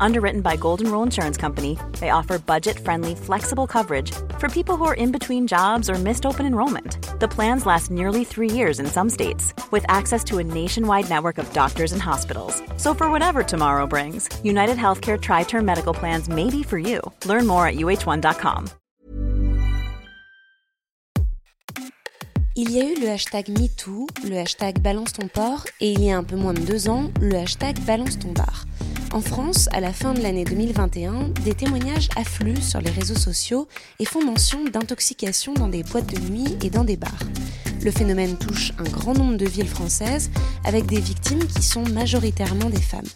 Underwritten by Golden Rule Insurance Company, they offer budget friendly, flexible coverage for people who are in between jobs or missed open enrollment. The plans last nearly three years in some states, with access to a nationwide network of doctors and hospitals. So, for whatever tomorrow brings, United Healthcare Tri Term Medical Plans may be for you. Learn more at uh1.com. Il y a eu le hashtag MeToo, le hashtag Balance ton port et il y a un peu moins de deux ans, le hashtag Balance ton bar. En France, à la fin de l'année 2021, des témoignages affluent sur les réseaux sociaux et font mention d'intoxication dans des boîtes de nuit et dans des bars. Le phénomène touche un grand nombre de villes françaises avec des victimes qui sont majoritairement des femmes.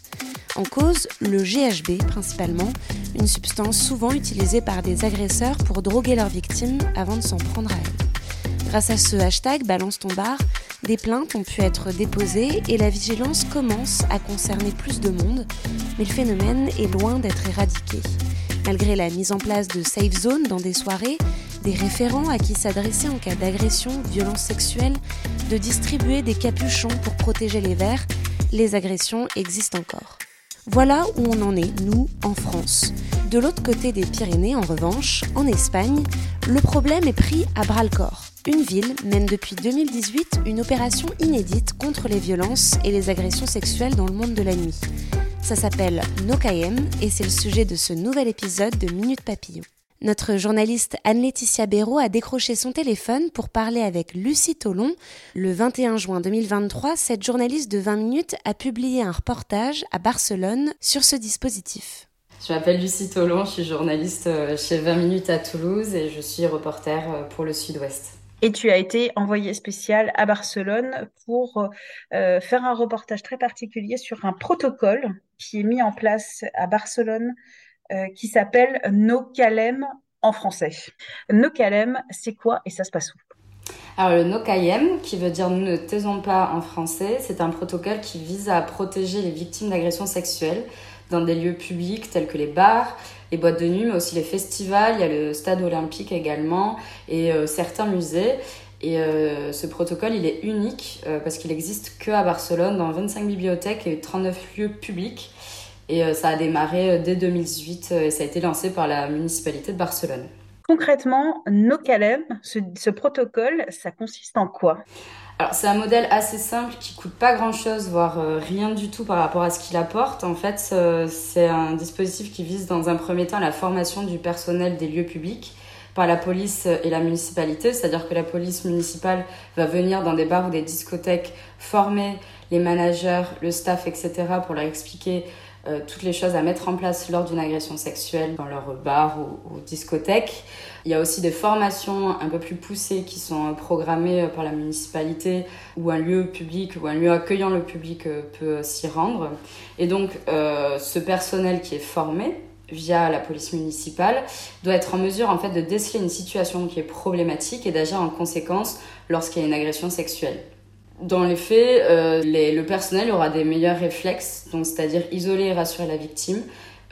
En cause, le GHB principalement, une substance souvent utilisée par des agresseurs pour droguer leurs victimes avant de s'en prendre à elles. Grâce à ce hashtag Balance ton bar, des plaintes ont pu être déposées et la vigilance commence à concerner plus de monde, mais le phénomène est loin d'être éradiqué. Malgré la mise en place de safe zones dans des soirées, des référents à qui s'adresser en cas d'agression, violence sexuelle, de distribuer des capuchons pour protéger les verres, les agressions existent encore. Voilà où on en est, nous, en France. De l'autre côté des Pyrénées, en revanche, en Espagne, le problème est pris à bras le corps. Une ville mène depuis 2018 une opération inédite contre les violences et les agressions sexuelles dans le monde de la nuit. Ça s'appelle Nokayem et c'est le sujet de ce nouvel épisode de Minute Papillon. Notre journaliste Anne-Laetitia Béraud a décroché son téléphone pour parler avec Lucie Tolon. Le 21 juin 2023, cette journaliste de 20 minutes a publié un reportage à Barcelone sur ce dispositif. Je m'appelle Lucie Tolon, je suis journaliste euh, chez 20 minutes à Toulouse et je suis reporter euh, pour le Sud-Ouest. Et tu as été envoyée spéciale à Barcelone pour euh, faire un reportage très particulier sur un protocole qui est mis en place à Barcelone euh, qui s'appelle No Calem en français. No Calem, c'est quoi et ça se passe où? Alors le NOCAIEM, qui veut dire nous ne taisons pas en français, c'est un protocole qui vise à protéger les victimes d'agressions sexuelles dans des lieux publics tels que les bars, les boîtes de nuit, mais aussi les festivals. Il y a le stade olympique également et euh, certains musées. Et euh, ce protocole, il est unique parce qu'il existe que à Barcelone, dans 25 bibliothèques et 39 lieux publics. Et euh, ça a démarré euh, dès 2018 euh, et ça a été lancé par la municipalité de Barcelone. Concrètement, NoCalem, ce, ce protocole, ça consiste en quoi? Alors c'est un modèle assez simple qui coûte pas grand chose, voire rien du tout par rapport à ce qu'il apporte. En fait, c'est un dispositif qui vise dans un premier temps la formation du personnel des lieux publics par la police et la municipalité, c'est-à-dire que la police municipale va venir dans des bars ou des discothèques former les managers, le staff, etc. pour leur expliquer euh, toutes les choses à mettre en place lors d'une agression sexuelle dans leur bar ou, discothèque. Il y a aussi des formations un peu plus poussées qui sont programmées euh, par la municipalité ou un lieu public ou un lieu accueillant le public euh, peut s'y rendre. Et donc ce personnel qui est formé via la police municipale doit être en mesure en fait de déceler une situation qui est problématique et d'agir en conséquence lorsqu'il y a une agression sexuelle. Dans les faits, euh, le personnel aura des meilleurs réflexes, donc c'est-à-dire isoler et rassurer la victime,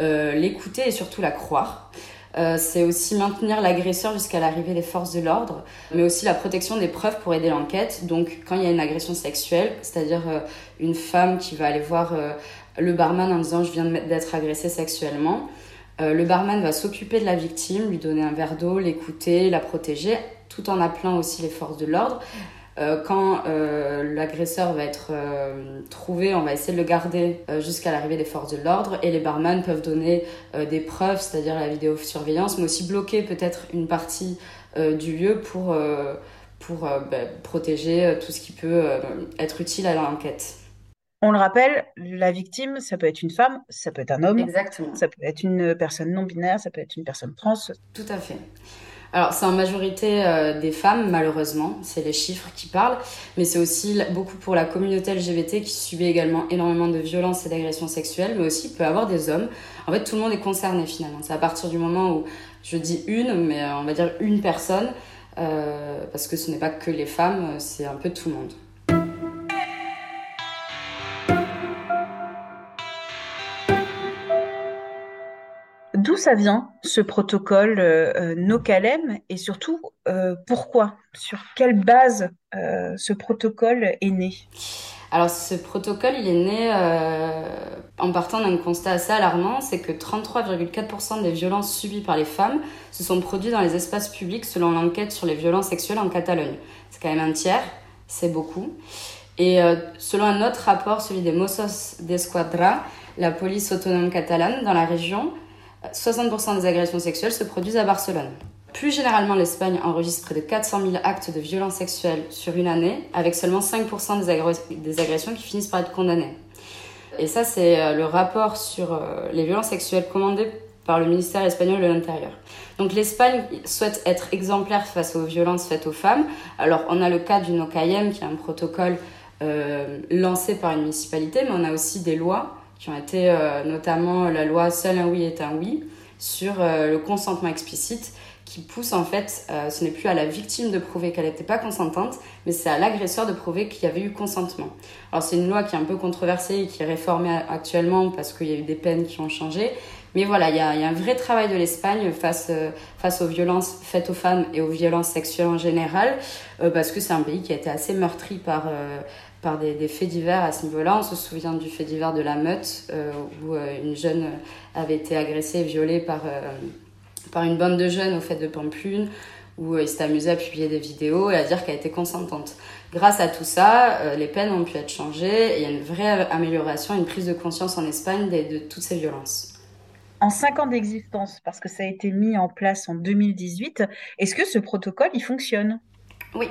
euh, l'écouter et surtout la croire. Euh, c'est aussi maintenir l'agresseur jusqu'à l'arrivée des forces de l'ordre, mais aussi la protection des preuves pour aider l'enquête. Donc quand il y a une agression sexuelle, c'est-à-dire une femme qui va aller voir le barman en disant je viens d'être agressée sexuellement, le barman va s'occuper de la victime, lui donner un verre d'eau, l'écouter, la protéger, tout en appelant aussi les forces de l'ordre. Euh, quand euh, l'agresseur va être euh, trouvé, on va essayer de le garder jusqu'à l'arrivée des forces de l'ordre et les barman peuvent donner des preuves, c'est-à-dire la vidéosurveillance, mais aussi bloquer peut-être une partie du lieu pour, pour bah, protéger tout ce qui peut être utile à l'enquête. On le rappelle, la victime, ça peut être une femme, ça peut être un homme, Exactement. ça peut être une personne non binaire, ça peut être une personne trans. Tout à fait. Alors c'est en majorité euh, des femmes malheureusement, c'est les chiffres qui parlent, mais c'est aussi beaucoup pour la communauté LGBT qui subit également énormément de violences et d'agressions sexuelles, mais aussi peut avoir des hommes. En fait tout le monde est concerné finalement. C'est à partir du moment où je dis une, mais on va dire une personne, euh, parce que ce n'est pas que les femmes, c'est un peu tout le monde. Ça vient, ce protocole euh, No Calem, et surtout, pourquoi? Sur quelle base ce protocole est né? Alors ce protocole, il est né euh, en partant d'un constat assez alarmant, c'est que 33,4% des violences subies par les femmes se sont produites dans les espaces publics selon l'enquête sur les violences sexuelles en Catalogne. C'est quand même un tiers, c'est beaucoup. Et euh, selon un autre rapport, celui des Mossos d'Esquadra, la police autonome catalane dans la région, 60% des agressions sexuelles se produisent à Barcelone. Plus généralement, l'Espagne enregistre près de 400 000 actes de violence sexuelle sur une année, avec seulement 5% des, agressions qui finissent par être condamnées. Et ça, c'est euh, le rapport sur euh, les violences sexuelles commandé par le ministère espagnol de l'Intérieur. Donc l'Espagne souhaite être exemplaire face aux violences faites aux femmes. Alors on a le cas du NOCAIEM, qui est un protocole euh, lancé par une municipalité, mais on a aussi des lois qui ont été, notamment la loi Seul un oui est un oui, sur le consentement explicite, qui pousse en fait, euh, ce n'est plus à la victime de prouver qu'elle n'était pas consentante, mais c'est à l'agresseur de prouver qu'il y avait eu consentement. Alors c'est une loi qui est un peu controversée et qui est réformée actuellement parce qu'il y a eu des peines qui ont changé. Mais voilà, il y a, un vrai travail de l'Espagne face, euh, face aux violences faites aux femmes et aux violences sexuelles en général, euh, parce que c'est un pays qui a été assez meurtri par, par des, faits divers à ce niveau-là. On se souvient du fait divers de la meute, où une jeune avait été agressée et violée par par une bande de jeunes au fait de Pamplune, où euh, ils s'étaient amusés à publier des vidéos et à dire qu'elle était consentante. Grâce à tout ça, euh, les peines ont pu être changées et il y a une vraie amélioration, une prise de conscience en Espagne de, toutes ces violences. En cinq ans d'existence, parce que ça a été mis en place en 2018, est-ce que ce protocole, il fonctionne? Oui,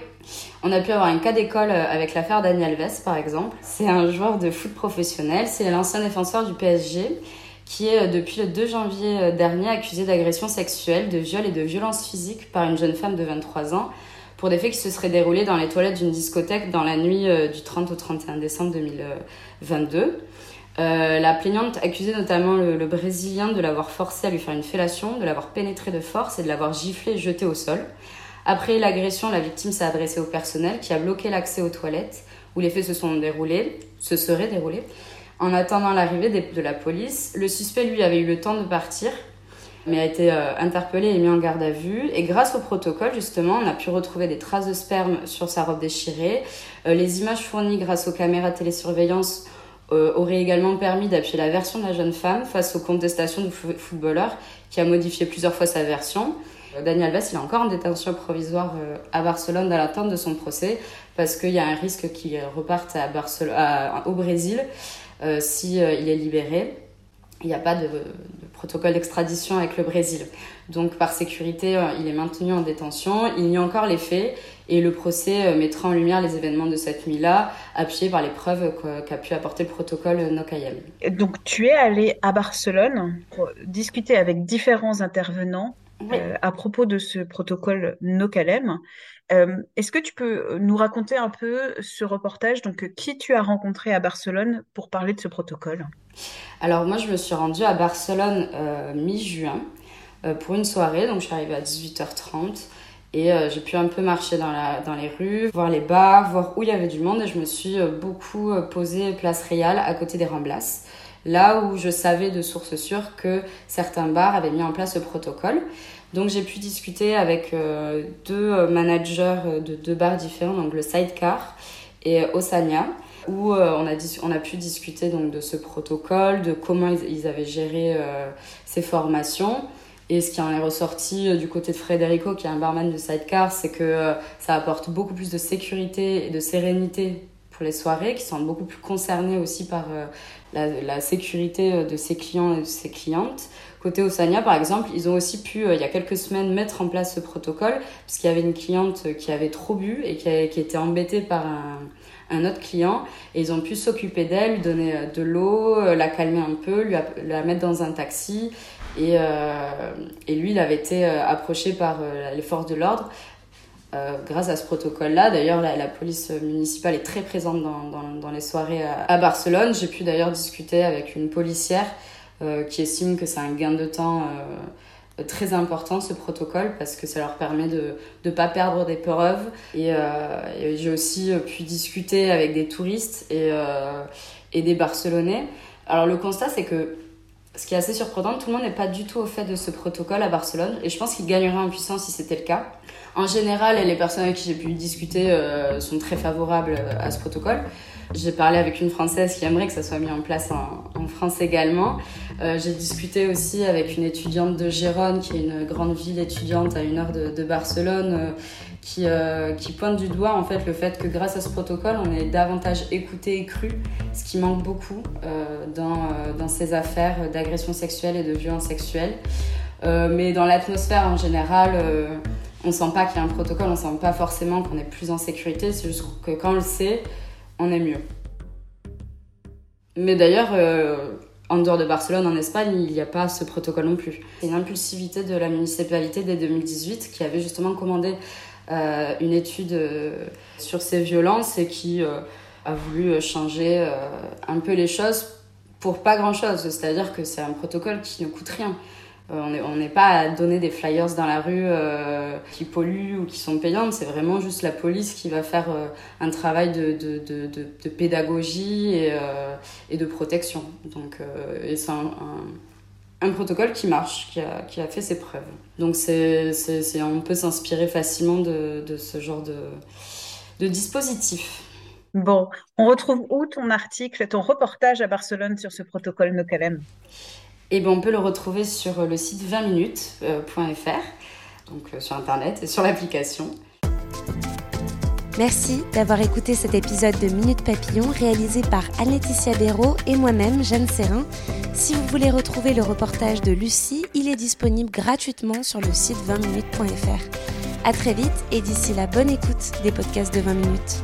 on a pu avoir un cas d'école euh, avec l'affaire Daniel Alves par exemple. C'est un joueur de foot professionnel, c'est l'ancien défenseur du PSG qui est euh, depuis le 2 janvier euh, dernier accusé d'agression sexuelle, de viol et de violence physique par une jeune femme de 23 ans pour des faits qui se seraient déroulés dans les toilettes d'une discothèque dans la nuit euh, du 30 au 31 décembre 2022. la plaignante accusait notamment le, Brésilien de l'avoir forcé à lui faire une fellation, de l'avoir pénétré de force et de l'avoir giflé et jeté au sol. Après l'agression, la victime s'est adressée au personnel qui a bloqué l'accès aux toilettes où les faits se sont déroulés, se seraient déroulés. En attendant l'arrivée de la police, le suspect, lui, avait eu le temps de partir, mais a été euh, interpellé et mis en garde à vue. Et grâce au protocole, justement, on a pu retrouver des traces de sperme sur sa robe déchirée. Euh, les images fournies grâce aux caméras télésurveillance euh, auraient également permis d'appuyer la version de la jeune femme face aux contestations du footballeur qui a modifié plusieurs fois sa version. Daniel Alves, il est encore en détention provisoire à Barcelone dans l'attente de son procès parce qu'il y a un risque qu'il reparte à au Brésil euh, si euh, il est libéré. Il n'y a pas de, protocole d'extradition avec le Brésil. Donc par sécurité, euh, il est maintenu en détention. Il nie encore les faits et le procès mettra en lumière les événements de cette nuit-là, appuyé par les preuves qu'a pu apporter le protocole Nokayem. Donc tu es allé à Barcelone pour discuter avec différents intervenants à propos de ce protocole Nokalem. Euh, est-ce que tu peux nous raconter un peu ce reportage Donc, qui tu as rencontré à Barcelone pour parler de ce protocole? Alors, moi, je me suis rendue à Barcelone euh, mi-juin euh, pour une soirée. Donc, je suis arrivée à 18h30 et j'ai pu un peu marcher dans, la, dans les rues, voir les bars, voir où il y avait du monde. Et je me suis beaucoup posée place Réal à côté des Ramblas là où je savais de sources sûres que certains bars avaient mis en place ce protocole. Donc j'ai pu discuter avec euh, deux euh, managers euh, de deux bars différents, donc le Sidecar et Osania, où on, a on a pu discuter donc de ce protocole, de comment ils, avaient géré ces formations. Et ce qui en est ressorti du côté de Federico, qui est un barman de Sidecar, c'est que ça apporte beaucoup plus de sécurité et de sérénité pour les soirées, qui sont beaucoup plus concernés aussi par la, sécurité de ses clients et de ses clientes. Côté Osania, par exemple, ils ont aussi pu, euh, il y a quelques semaines, mettre en place ce protocole, parce qu'il y avait une cliente qui avait trop bu et qui, était embêtée par un, autre client, et ils ont pu s'occuper d'elle, lui donner euh, de l'eau, euh, la calmer un peu, lui la mettre dans un taxi, et, lui, il avait été approché par les forces de l'ordre. grâce à ce protocole-là. D'ailleurs, la, police municipale est très présente dans, les soirées à Barcelone. J'ai pu d'ailleurs discuter avec une policière qui estiment que c'est un gain de temps euh, très important ce protocole parce que ça leur permet de ne pas perdre des preuves. Et, euh, j'ai aussi pu discuter avec des touristes et, et des Barcelonais. Alors le constat c'est que Ce qui est assez surprenant, tout le monde n'est pas du tout au fait de ce protocole à Barcelone et je pense qu'il gagnerait en puissance si c'était le cas. En général, les personnes avec qui j'ai pu discuter euh, sont très favorables euh, à ce protocole. J'ai parlé avec une Française qui aimerait que ça soit mis en place en, France également. Euh, j'ai discuté aussi avec une étudiante de Gérone, qui est une grande ville étudiante à une heure de, Barcelone, qui, pointe du doigt en fait le fait que grâce à ce protocole, on est davantage écouté et cru, ce qui manque beaucoup dans, dans ces affaires d'agression sexuelle et de violence sexuelle. mais dans l'atmosphère en général, on sent pas qu'il y a un protocole, on sent pas forcément qu'on est plus en sécurité, c'est juste que quand on le sait, on est mieux. Mais d'ailleurs, euh, en dehors de Barcelone, en Espagne, il n'y a pas ce protocole non plus. C'est une impulsivité de la municipalité dès 2018 qui avait justement commandé euh, une étude euh, sur ces violences et qui a voulu changer un peu les choses pour pas grand chose. C'est-à-dire que c'est un protocole qui ne coûte rien. Euh, on n'est pas à donner des flyers dans la rue euh, qui polluent ou qui sont payantes, c'est vraiment juste la police qui va faire euh, un travail de, pédagogie et, de protection. Donc, et c'est un, protocole qui marche, qui a, fait ses preuves. Donc c'est, on peut s'inspirer facilement de, ce genre de, dispositif. Bon, on retrouve où ton article, ton reportage à Barcelone sur ce protocole No et ben, on peut le retrouver sur le site 20minutes.fr, euh, donc euh, sur internet et sur l'application. Merci d'avoir écouté cet épisode de Minute Papillon réalisé par Anne-Laetitia Béraud et moi-même, Jeanne Serrin. Si vous voulez retrouver le reportage de Lucie, il est disponible gratuitement sur le site 20minutes.fr. À très vite et d'ici la bonne écoute des podcasts de 20 minutes.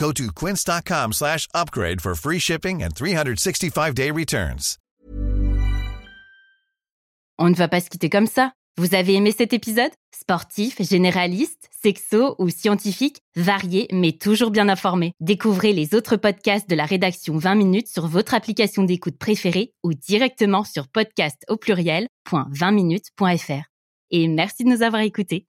Go to quince.com slash upgrade for free shipping and 365-day returns. On ne va pas se quitter comme ça. Vous avez aimé cet épisode? Sportif, généraliste, sexo ou scientifique, varié mais toujours bien informé. Découvrez les autres podcasts de la rédaction 20 minutes sur votre application d'écoute préférée ou directement sur podcast au pluriel.20minutes.fr. Et merci de nous avoir écoutés.